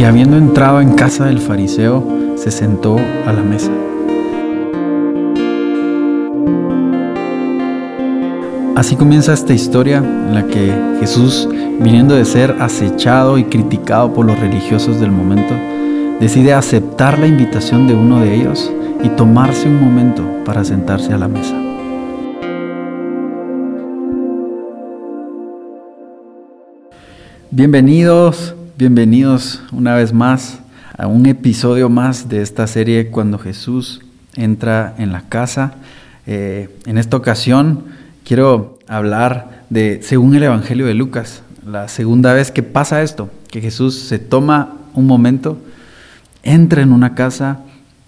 Y habiendo entrado en casa del fariseo, se sentó a la mesa. Así comienza esta historia en la que Jesús, viniendo de ser acechado y criticado por los religiosos del momento, decide aceptar la invitación de uno de ellos y tomarse un momento para sentarse a la mesa. Bienvenidos, bienvenidos una vez más a un episodio más de esta serie cuando Jesús entra en la casa. Eh, en esta ocasión quiero hablar de, según el Evangelio de Lucas, la segunda vez que pasa esto, que Jesús se toma un momento, entra en una casa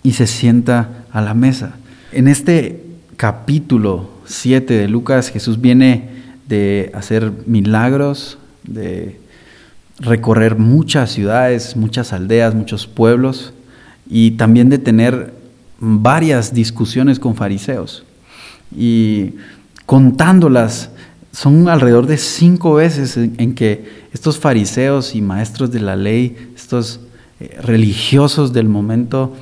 y se sienta a la mesa. En este capítulo 7 de Lucas, Jesús viene de hacer milagros, de recorrer muchas ciudades, muchas aldeas, muchos pueblos y también de tener varias discusiones con fariseos. Y contándolas, son alrededor de cinco veces en, que estos fariseos y maestros de la ley, estos eh, religiosos del momento,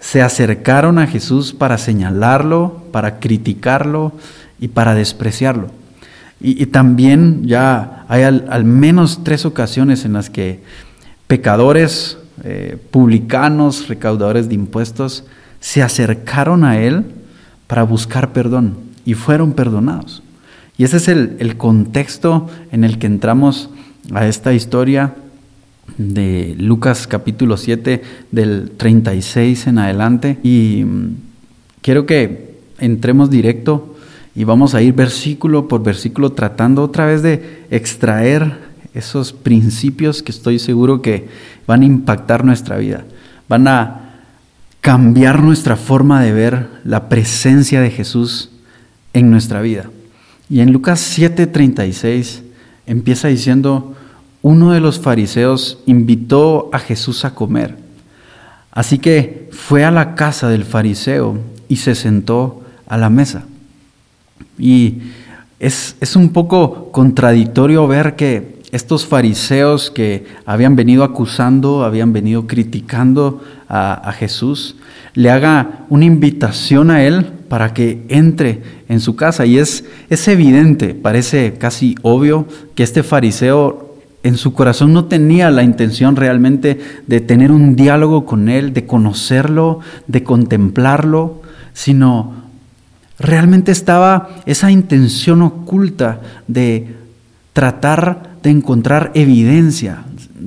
se acercaron a Jesús para señalarlo, para criticarlo y para despreciarlo. Y, también ya hay al, menos tres ocasiones en las que pecadores, eh, publicanos, recaudadores de impuestos, se acercaron a Él para buscar perdón y fueron perdonados. Y ese es el, el contexto en el que entramos a esta historia de Lucas capítulo 7 del 36 en adelante. Y mm, quiero que entremos directo y vamos a ir versículo por versículo tratando otra vez de extraer esos principios que estoy seguro que van a impactar nuestra vida, van a cambiar nuestra forma de ver la presencia de Jesús en nuestra vida. Y en Lucas 7:36 empieza diciendo, uno de los fariseos invitó a Jesús a comer. Así que fue a la casa del fariseo y se sentó a la mesa. Y es, un poco contradictorio ver que estos fariseos que habían venido acusando, habían venido criticando a, Jesús, le haga una invitación a él para que entre en su casa. Y es, es evidente, parece casi obvio, que este fariseo en su corazón no tenía la intención realmente de tener un diálogo con él, de conocerlo, de contemplarlo, sino Realmente estaba esa intención oculta de tratar de encontrar evidencia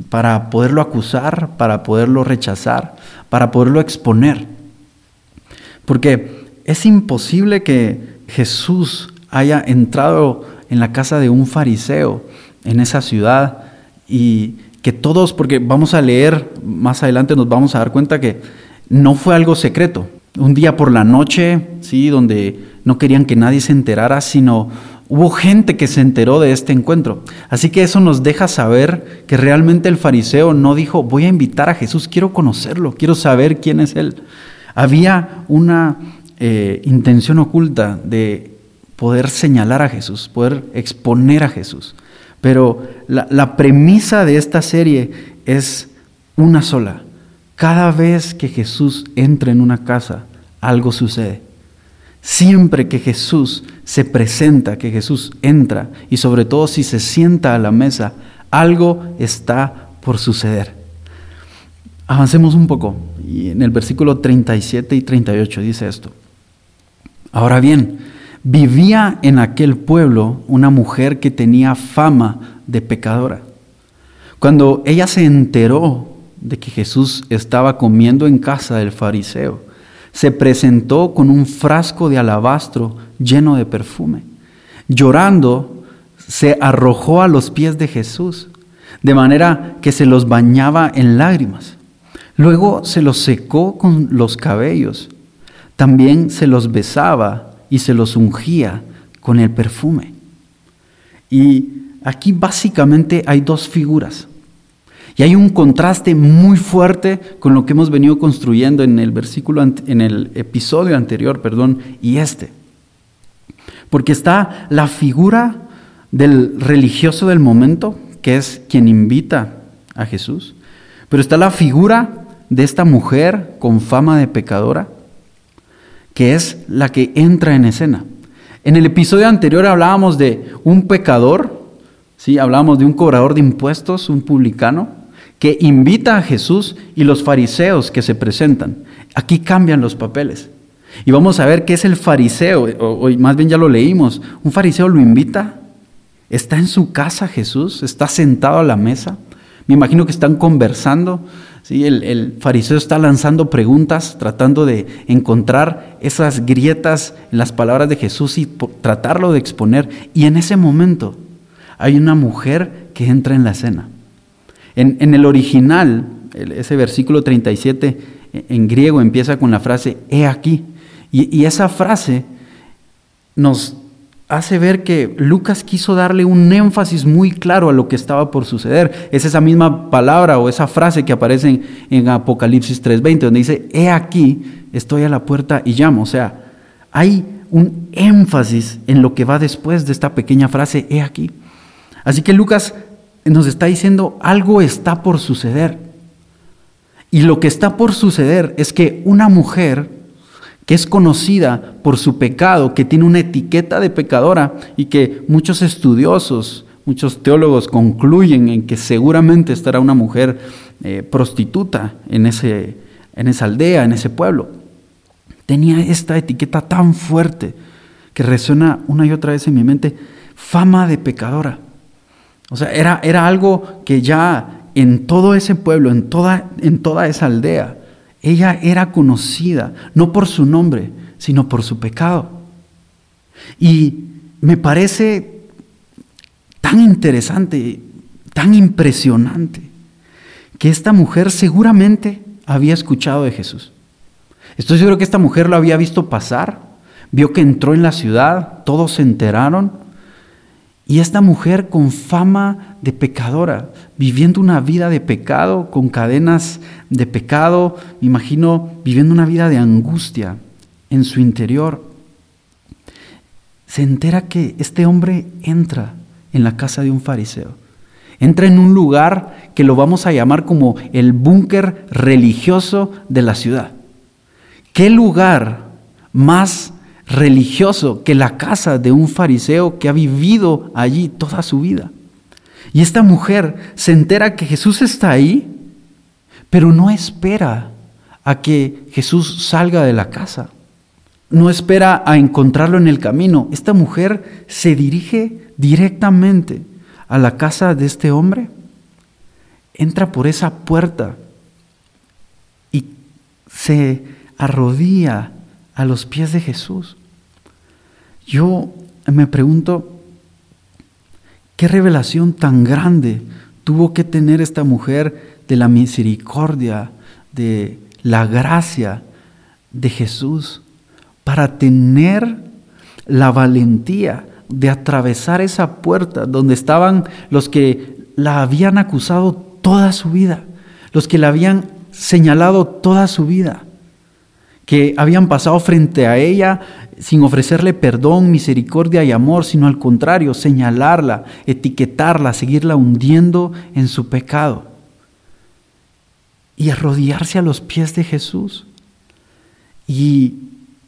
para poderlo acusar, para poderlo rechazar, para poderlo exponer. Porque es imposible que Jesús haya entrado en la casa de un fariseo en esa ciudad y que todos, porque vamos a leer más adelante, nos vamos a dar cuenta que no fue algo secreto un día por la noche, ¿sí? donde no querían que nadie se enterara, sino hubo gente que se enteró de este encuentro. Así que eso nos deja saber que realmente el fariseo no dijo, voy a invitar a Jesús, quiero conocerlo, quiero saber quién es Él. Había una eh, intención oculta de poder señalar a Jesús, poder exponer a Jesús. Pero la premisa de esta serie es una sola. Cada vez que Jesús entra en una casa, algo sucede. Siempre que Jesús se presenta, que Jesús entra y sobre todo si se sienta a la mesa, algo está por suceder. Avancemos un poco y en el versículo 37 y 38 dice esto. Ahora bien, vivía en aquel pueblo una mujer que tenía fama de pecadora. Cuando ella se enteró de que Jesús estaba comiendo en casa del fariseo, se presentó con un frasco de alabastro lleno de perfume. Llorando, se arrojó a los pies de Jesús, de manera que se los bañaba en lágrimas. Luego se los secó con los cabellos. También se los besaba y se los ungía con el perfume. Y aquí básicamente hay dos figuras. Y hay un contraste muy fuerte con lo que hemos venido construyendo en el versículo, en el episodio anterior, perdón, y este. Porque está la figura del religioso del momento, que es quien invita a Jesús, Pero está la figura de esta mujer con fama de pecadora, que es la que entra en escena. En el episodio anterior hablábamos de un pecador, ¿sí? hablábamos de un cobrador de impuestos, un publicano, que invita a Jesús y los fariseos que se presentan. Aquí cambian los papeles. Y vamos a ver qué es el fariseo, o, más bien ya lo leímos. Un fariseo lo invita, está en su casa Jesús, está sentado a la mesa. Me imagino que están conversando. ¿sí? El, fariseo está lanzando preguntas, tratando de encontrar esas grietas en las palabras de Jesús y tratarlo de exponer. Y en ese momento hay una mujer que entra en la escena. En, el original, ese versículo 37 en griego empieza con la frase, he aquí. Y, esa frase nos hace ver que Lucas quiso darle un énfasis muy claro a lo que estaba por suceder. Es esa misma palabra o esa frase que aparece en, en Apocalipsis 3:20, donde dice, he aquí, estoy a la puerta y llamo. O sea, hay un énfasis en lo que va después de esta pequeña frase, he aquí. Así que Lucas nos está diciendo algo está por suceder. Y lo que está por suceder es que una mujer que es conocida por su pecado, que tiene una etiqueta de pecadora y que muchos estudiosos, muchos teólogos concluyen en que seguramente estará una mujer eh, prostituta en, ese, en esa aldea, en ese pueblo. Tenía esta etiqueta tan fuerte que resuena una y otra vez en mi mente, fama de pecadora. O sea, era, era algo que ya en todo ese pueblo, en toda, en toda esa aldea, ella era conocida, no por su nombre, sino por su pecado. Y me parece tan interesante, tan impresionante, que esta mujer seguramente había escuchado de Jesús. Estoy seguro que esta mujer lo había visto pasar, vio que entró en la ciudad, todos se enteraron, y esta mujer con fama de pecadora, viviendo una vida de pecado, con cadenas de pecado, me imagino viviendo una vida de angustia en su interior, se entera que este hombre entra en la casa de un fariseo. Entra en un lugar que lo vamos a llamar como el búnker religioso de la ciudad. ¿Qué lugar más religioso que la casa de un fariseo que ha vivido allí toda su vida. Y esta mujer se entera que Jesús está ahí, pero no espera a que Jesús salga de la casa. No espera a encontrarlo en el camino. Esta mujer se dirige directamente a la casa de este hombre. Entra por esa puerta y se arrodilla a los pies de Jesús. Yo me pregunto, ¿qué revelación tan grande tuvo que tener esta mujer de la misericordia, de la gracia de Jesús, para tener la valentía de atravesar esa puerta donde estaban los que la habían acusado toda su vida, los que la habían señalado toda su vida? Que habían pasado frente a ella sin ofrecerle perdón, misericordia y amor, sino al contrario, señalarla, etiquetarla, seguirla hundiendo en su pecado. Y arrodillarse a los pies de Jesús. Y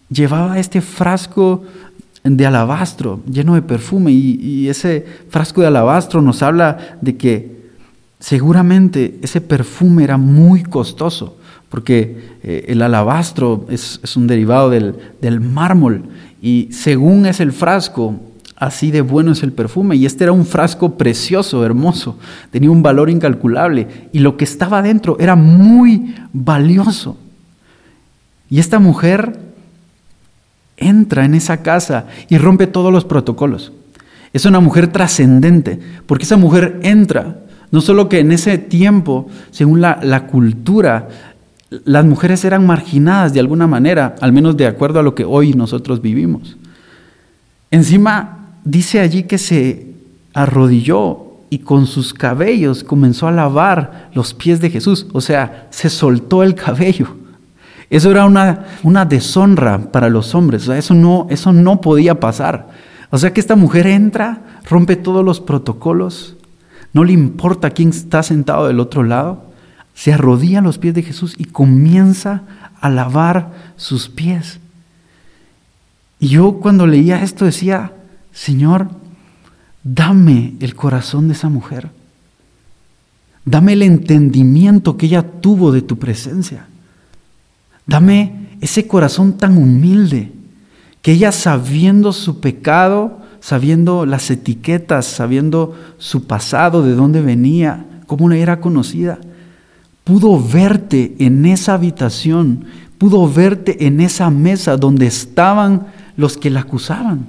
llevaba este frasco de alabastro lleno de perfume y, y ese frasco de alabastro nos habla de que seguramente ese perfume era muy costoso porque eh, el alabastro es, un derivado del, mármol y según es el frasco, así de bueno es el perfume. Y este era un frasco precioso, hermoso, tenía un valor incalculable y lo que estaba dentro era muy valioso. Y esta mujer entra en esa casa y rompe todos los protocolos. Es una mujer trascendente, porque esa mujer entra, no solo que en ese tiempo, según la cultura, las mujeres eran marginadas de alguna manera, al menos de acuerdo a lo que hoy nosotros vivimos. Encima dice allí que se arrodilló y con sus cabellos comenzó a lavar los pies de Jesús, o sea, se soltó el cabello. Eso era una, una deshonra para los hombres, o sea, eso no, eso no podía pasar. O sea que esta mujer entra, rompe todos los protocolos, no le importa quién está sentado del otro lado, se arrodilla a los pies de Jesús y comienza a lavar sus pies. Y yo cuando leía esto decía, Señor, dame el corazón de esa mujer. Dame el entendimiento que ella tuvo de tu presencia. Dame ese corazón tan humilde que ella sabiendo su pecado, sabiendo las etiquetas, sabiendo su pasado, de dónde venía, cómo era conocida, pudo verte en esa habitación, pudo verte en esa mesa donde estaban los que la acusaban.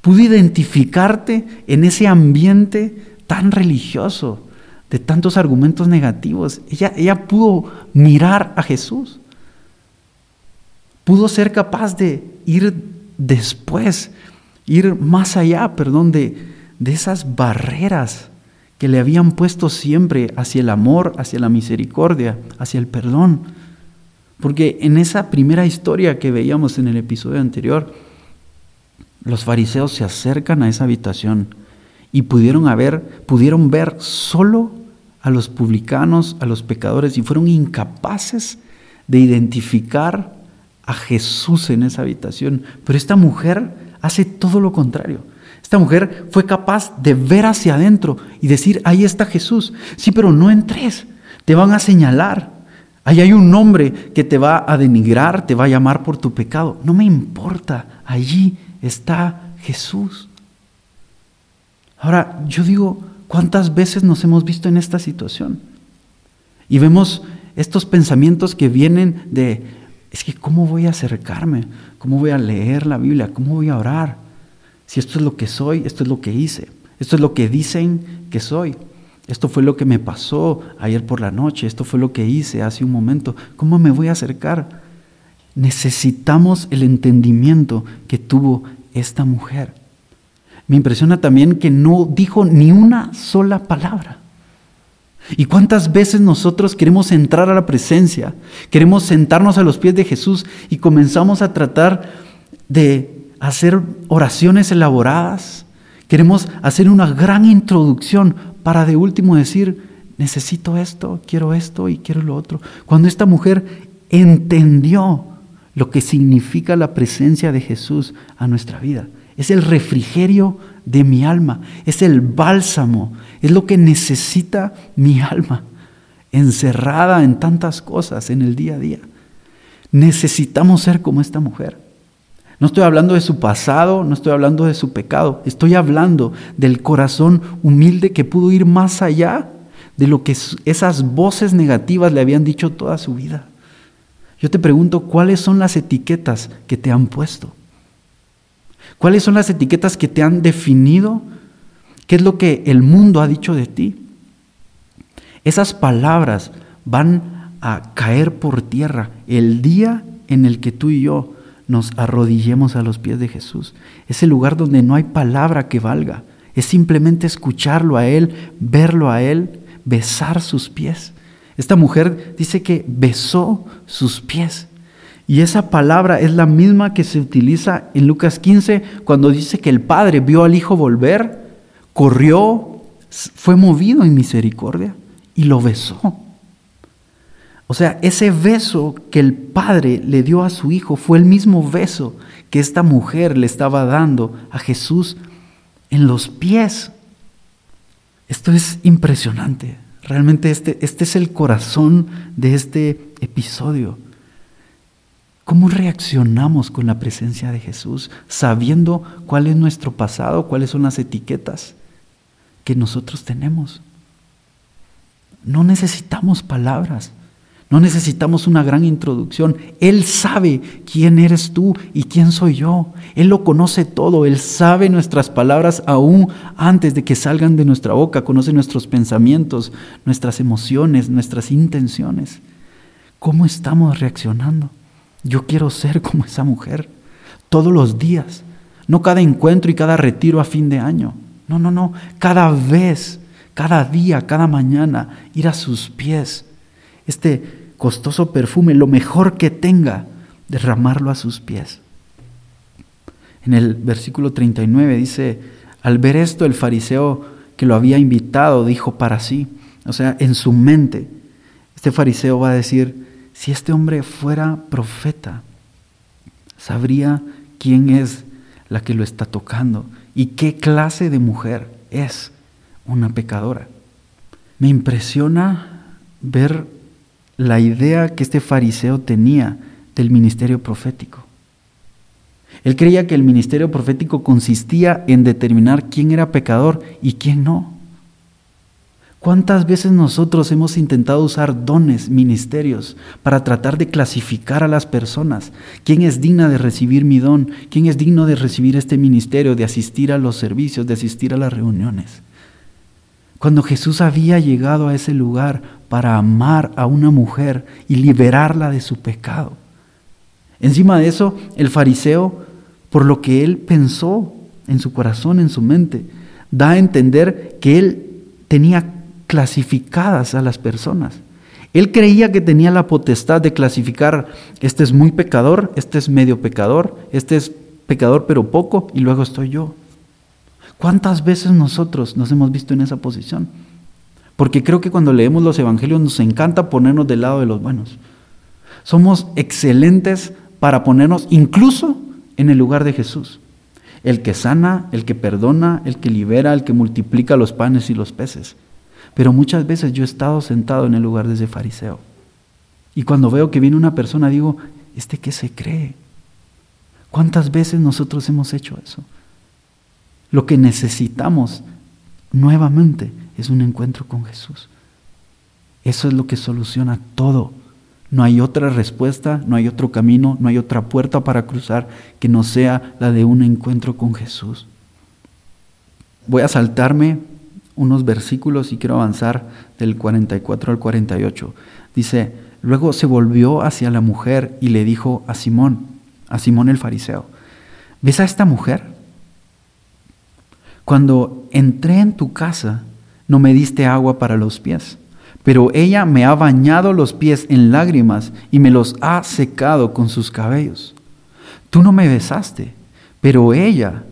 Pudo identificarte en ese ambiente tan religioso, de tantos argumentos negativos. Ella, ella pudo mirar a Jesús. Pudo ser capaz de ir después, ir más allá, perdón, de, de esas barreras que le habían puesto siempre hacia el amor, hacia la misericordia, hacia el perdón. Porque en esa primera historia que veíamos en el episodio anterior, los fariseos se acercan a esa habitación y pudieron, haber, pudieron ver solo a los publicanos, a los pecadores, y fueron incapaces de identificar a Jesús en esa habitación. Pero esta mujer hace todo lo contrario. Esta mujer fue capaz de ver hacia adentro y decir, ahí está Jesús. Sí, pero no entres, te van a señalar. Ahí hay un hombre que te va a denigrar, te va a llamar por tu pecado. No me importa, allí está Jesús. Ahora, yo digo, ¿cuántas veces nos hemos visto en esta situación? Y vemos estos pensamientos que vienen de, es que ¿cómo voy a acercarme? ¿Cómo voy a leer la Biblia? ¿Cómo voy a orar? Si esto es lo que soy, esto es lo que hice, esto es lo que dicen que soy, esto fue lo que me pasó ayer por la noche, esto fue lo que hice hace un momento, ¿cómo me voy a acercar? Necesitamos el entendimiento que tuvo esta mujer. Me impresiona también que no dijo ni una sola palabra. ¿Y cuántas veces nosotros queremos entrar a la presencia, queremos sentarnos a los pies de Jesús y comenzamos a tratar de hacer oraciones elaboradas, queremos hacer una gran introducción para de último decir, necesito esto, quiero esto y quiero lo otro. Cuando esta mujer entendió lo que significa la presencia de Jesús a nuestra vida, es el refrigerio de mi alma, es el bálsamo, es lo que necesita mi alma, encerrada en tantas cosas en el día a día. Necesitamos ser como esta mujer. No estoy hablando de su pasado, no estoy hablando de su pecado, estoy hablando del corazón humilde que pudo ir más allá de lo que esas voces negativas le habían dicho toda su vida. Yo te pregunto, ¿cuáles son las etiquetas que te han puesto? ¿Cuáles son las etiquetas que te han definido? ¿Qué es lo que el mundo ha dicho de ti? Esas palabras van a caer por tierra el día en el que tú y yo nos arrodillemos a los pies de Jesús. Es el lugar donde no hay palabra que valga. Es simplemente escucharlo a Él, verlo a Él, besar sus pies. Esta mujer dice que besó sus pies. Y esa palabra es la misma que se utiliza en Lucas 15 cuando dice que el Padre vio al Hijo volver, corrió, fue movido en misericordia y lo besó. O sea, ese beso que el padre le dio a su hijo fue el mismo beso que esta mujer le estaba dando a Jesús en los pies. Esto es impresionante. Realmente este, este es el corazón de este episodio. ¿Cómo reaccionamos con la presencia de Jesús sabiendo cuál es nuestro pasado, cuáles son las etiquetas que nosotros tenemos? No necesitamos palabras. No necesitamos una gran introducción. Él sabe quién eres tú y quién soy yo. Él lo conoce todo. Él sabe nuestras palabras aún antes de que salgan de nuestra boca. Conoce nuestros pensamientos, nuestras emociones, nuestras intenciones. ¿Cómo estamos reaccionando? Yo quiero ser como esa mujer todos los días. No cada encuentro y cada retiro a fin de año. No, no, no. Cada vez, cada día, cada mañana, ir a sus pies. Este costoso perfume, lo mejor que tenga, derramarlo a sus pies. En el versículo 39 dice, al ver esto el fariseo que lo había invitado dijo para sí, o sea, en su mente, Este fariseo va a decir, si este hombre fuera profeta, sabría quién es la que lo está tocando y qué clase de mujer es una pecadora. Me impresiona ver la idea que este fariseo tenía del ministerio profético. Él creía que el ministerio profético consistía en determinar quién era pecador y quién no. ¿Cuántas veces nosotros hemos intentado usar dones, ministerios, para tratar de clasificar a las personas? ¿Quién es digna de recibir mi don? ¿Quién es digno de recibir este ministerio, de asistir a los servicios, de asistir a las reuniones? Cuando Jesús había llegado a ese lugar para amar a una mujer y liberarla de su pecado. Encima de eso, el fariseo, por lo que él pensó en su corazón, en su mente, da a entender que él tenía clasificadas a las personas. Él creía que tenía la potestad de clasificar, este es muy pecador, este es medio pecador, este es pecador pero poco y luego estoy yo. ¿Cuántas veces nosotros nos hemos visto en esa posición? Porque creo que cuando leemos los evangelios nos encanta ponernos del lado de los buenos. Somos excelentes para ponernos incluso en el lugar de Jesús. El que sana, el que perdona, el que libera, el que multiplica los panes y los peces. Pero muchas veces yo he estado sentado en el lugar de fariseo. Y cuando veo que viene una persona, digo, ¿este qué se cree? ¿Cuántas veces nosotros hemos hecho eso? Lo que necesitamos nuevamente es un encuentro con Jesús. Eso es lo que soluciona todo. No hay otra respuesta, no hay otro camino, no hay otra puerta para cruzar que no sea la de un encuentro con Jesús. Voy a saltarme unos versículos y quiero avanzar del 44 al 48. Dice, luego se volvió hacia la mujer y le dijo a Simón, a Simón el fariseo, ¿ves a esta mujer? Cuando entré en tu casa, no me diste agua para los pies, pero ella me ha bañado los pies en lágrimas y me los ha secado con sus cabellos. Tú no me besaste, pero ella,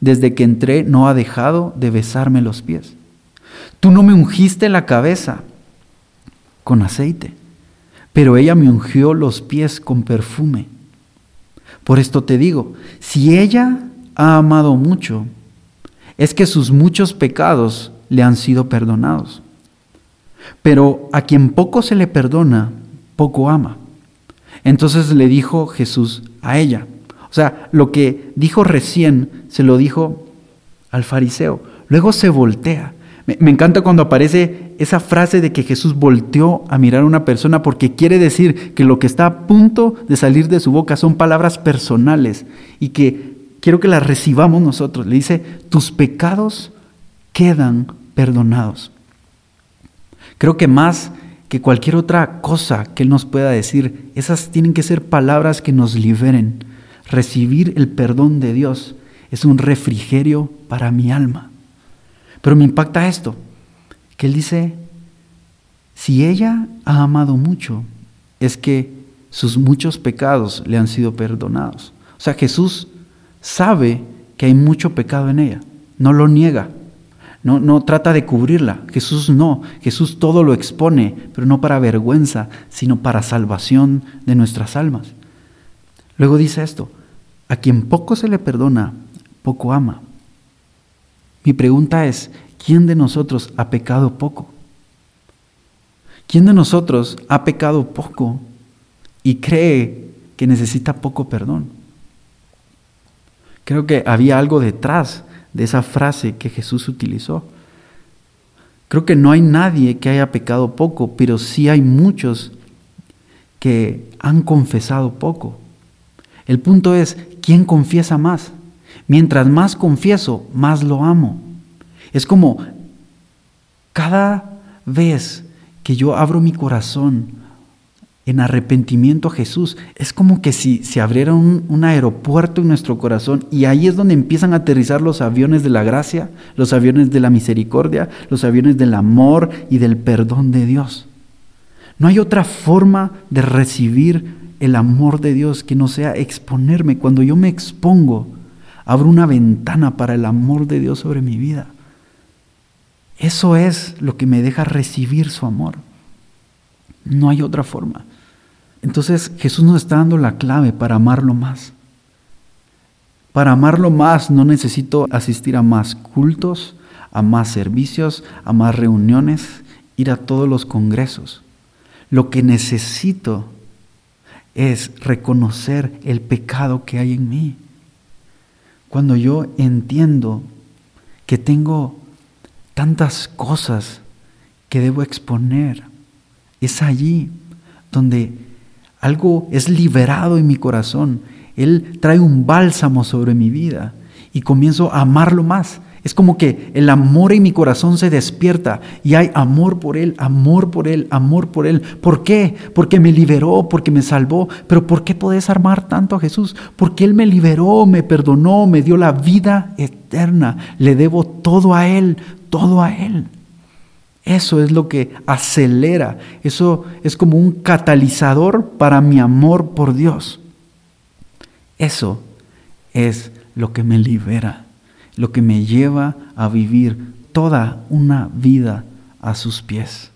desde que entré, no ha dejado de besarme los pies. Tú no me ungiste la cabeza con aceite, pero ella me ungió los pies con perfume. Por esto te digo, si ella ha amado mucho, es que sus muchos pecados le han sido perdonados. Pero a quien poco se le perdona, poco ama. Entonces le dijo Jesús a ella. O sea, lo que dijo recién se lo dijo al fariseo. Luego se voltea me, encanta cuando aparece esa frase de que Jesús volteó a mirar a una persona porque quiere decir que lo que está a punto de salir de su boca son palabras personales y que quiero que las recibamos nosotros. Le dice, tus pecados quedan perdonados. Creo que más que cualquier otra cosa que Él nos pueda decir, esas tienen que ser palabras que nos liberen. Recibir el perdón de Dios es un refrigerio para mi alma. Pero me impacta esto, que él dice, si ella ha amado mucho, es que sus muchos pecados le han sido perdonados. O sea, Jesús sabe que hay mucho pecado en ella, no lo niega, no, no trata de cubrirla. Jesús no, Jesús todo lo expone, pero no para vergüenza, sino para salvación de nuestras almas. Luego dice esto, a quien poco se le perdona, poco ama. Mi pregunta es, ¿quién de nosotros ha pecado poco? ¿Quién de nosotros ha pecado poco y cree que necesita poco perdón? Creo que había algo detrás de esa frase que Jesús utilizó. Creo que no hay nadie que haya pecado poco, pero sí hay muchos que han confesado poco. El punto es, ¿quién confiesa más? Mientras más confieso, más lo amo. Es como cada vez que yo abro mi corazón en arrepentimiento a Jesús, es como que si se abriera un, aeropuerto en nuestro corazón y ahí es donde empiezan a aterrizar los aviones de la gracia, los aviones de la misericordia, los aviones del amor y del perdón de Dios. No hay otra forma de recibir el amor de Dios que no sea exponerme. Cuando yo me expongo, abro una ventana para el amor de Dios sobre mi vida. Eso es lo que me deja recibir su amor. No hay otra forma. Entonces Jesús nos está dando la clave para amarlo más. Para amarlo más no necesito asistir a más cultos, a más servicios, a más reuniones, ir a todos los congresos. Lo que necesito es reconocer el pecado que hay en mí. Cuando yo entiendo que tengo tantas cosas que debo exponer, es allí donde algo es liberado en mi corazón. Él trae un bálsamo sobre mi vida y comienzo a amarlo más. Es como que el amor en mi corazón se despierta y hay amor por Él, amor por Él, amor por Él. ¿Por qué? Porque me liberó, porque me salvó. Pero ¿por qué podés amar tanto a Jesús? Porque Él me liberó, me perdonó, me dio la vida eterna. Le debo todo a Él, todo a Él. Eso es lo que acelera, eso es como un catalizador para mi amor por Dios. Eso es lo que me libera lo que me lleva a vivir toda una vida a sus pies.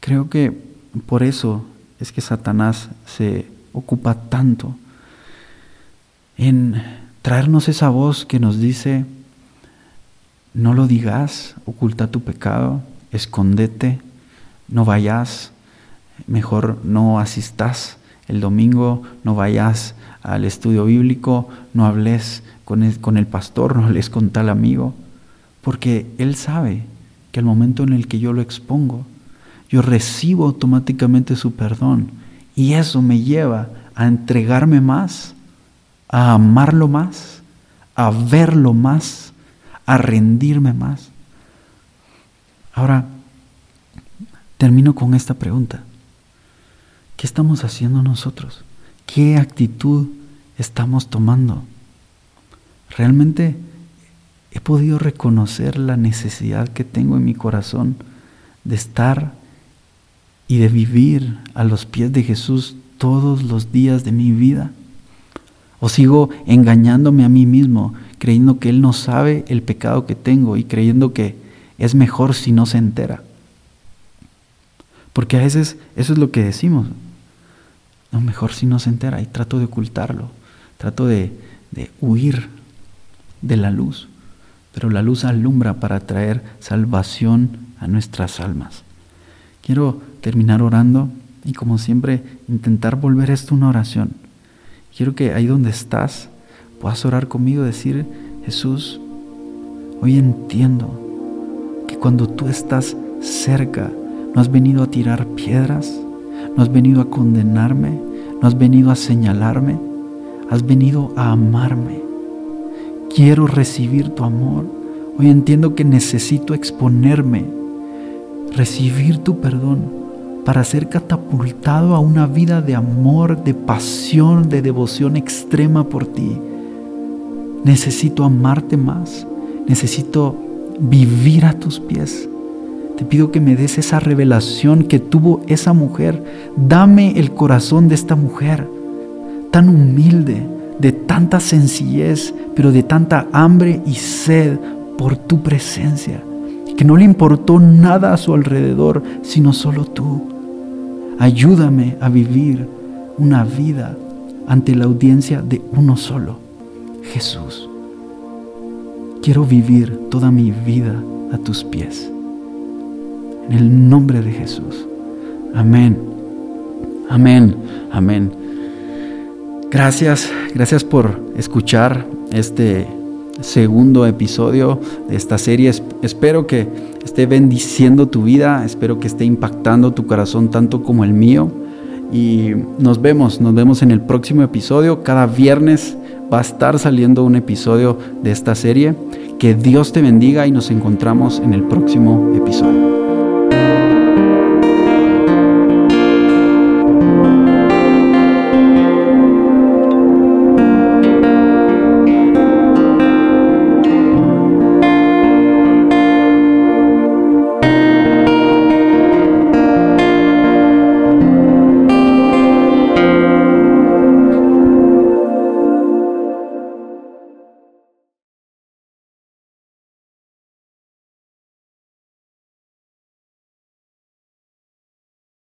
Creo que por eso es que Satanás se ocupa tanto en traernos esa voz que nos dice, no lo digas, oculta tu pecado, escondete, no vayas, mejor no asistas el domingo, no vayas al estudio bíblico, no hables con el, pastor, no hables con tal amigo, porque él sabe que al momento en el que yo lo expongo, yo recibo automáticamente su perdón y eso me lleva a entregarme más, a amarlo más, a verlo más, a rendirme más. Ahora, termino con esta pregunta. ¿Qué estamos haciendo nosotros? ¿Qué actitud estamos tomando? Realmente he podido reconocer la necesidad que tengo en mi corazón de estar y de vivir a los pies de Jesús todos los días de mi vida. O sigo engañándome a mí mismo, creyendo que Él no sabe el pecado que tengo y creyendo que es mejor si no se entera. Porque a veces eso es lo que decimos. No, mejor si no se entera y trato de ocultarlo, trato de, de huir de la luz, pero la luz alumbra para traer salvación a nuestras almas. Quiero terminar orando y como siempre intentar volver esto una oración. Quiero que ahí donde estás puedas orar conmigo decir, Jesús, hoy entiendo cuando tú estás cerca, no has venido a tirar piedras, no has venido a condenarme, no has venido a señalarme, has venido a amarme quiero recibir tu amor. Hoy entiendo que necesito exponerme, recibir tu perdón para ser catapultado a una vida de amor, de pasión, de devoción extrema por ti. Necesito amarte más, necesito vivir a tus pies. Te pido que me des esa revelación que tuvo esa mujer. Dame el corazón de esta mujer, tan humilde, de tanta sencillez, pero de tanta hambre y sed por tu presencia, que no le importó nada a su alrededor, sino solo tú. Ayúdame a vivir una vida ante la audiencia de uno solo, Jesús. Quiero vivir toda mi vida a tus pies. En el nombre de Jesús. Amén. Amén. Amén. Gracias, gracias por escuchar este segundo episodio de esta serie. Espero que esté bendiciendo tu vida, espero que esté impactando tu corazón tanto como el mío. Y nos vemos, nos vemos en el próximo episodio. Cada viernes va a estar saliendo un episodio de esta serie. Que Dios te bendiga y nos encontramos en el próximo episodio.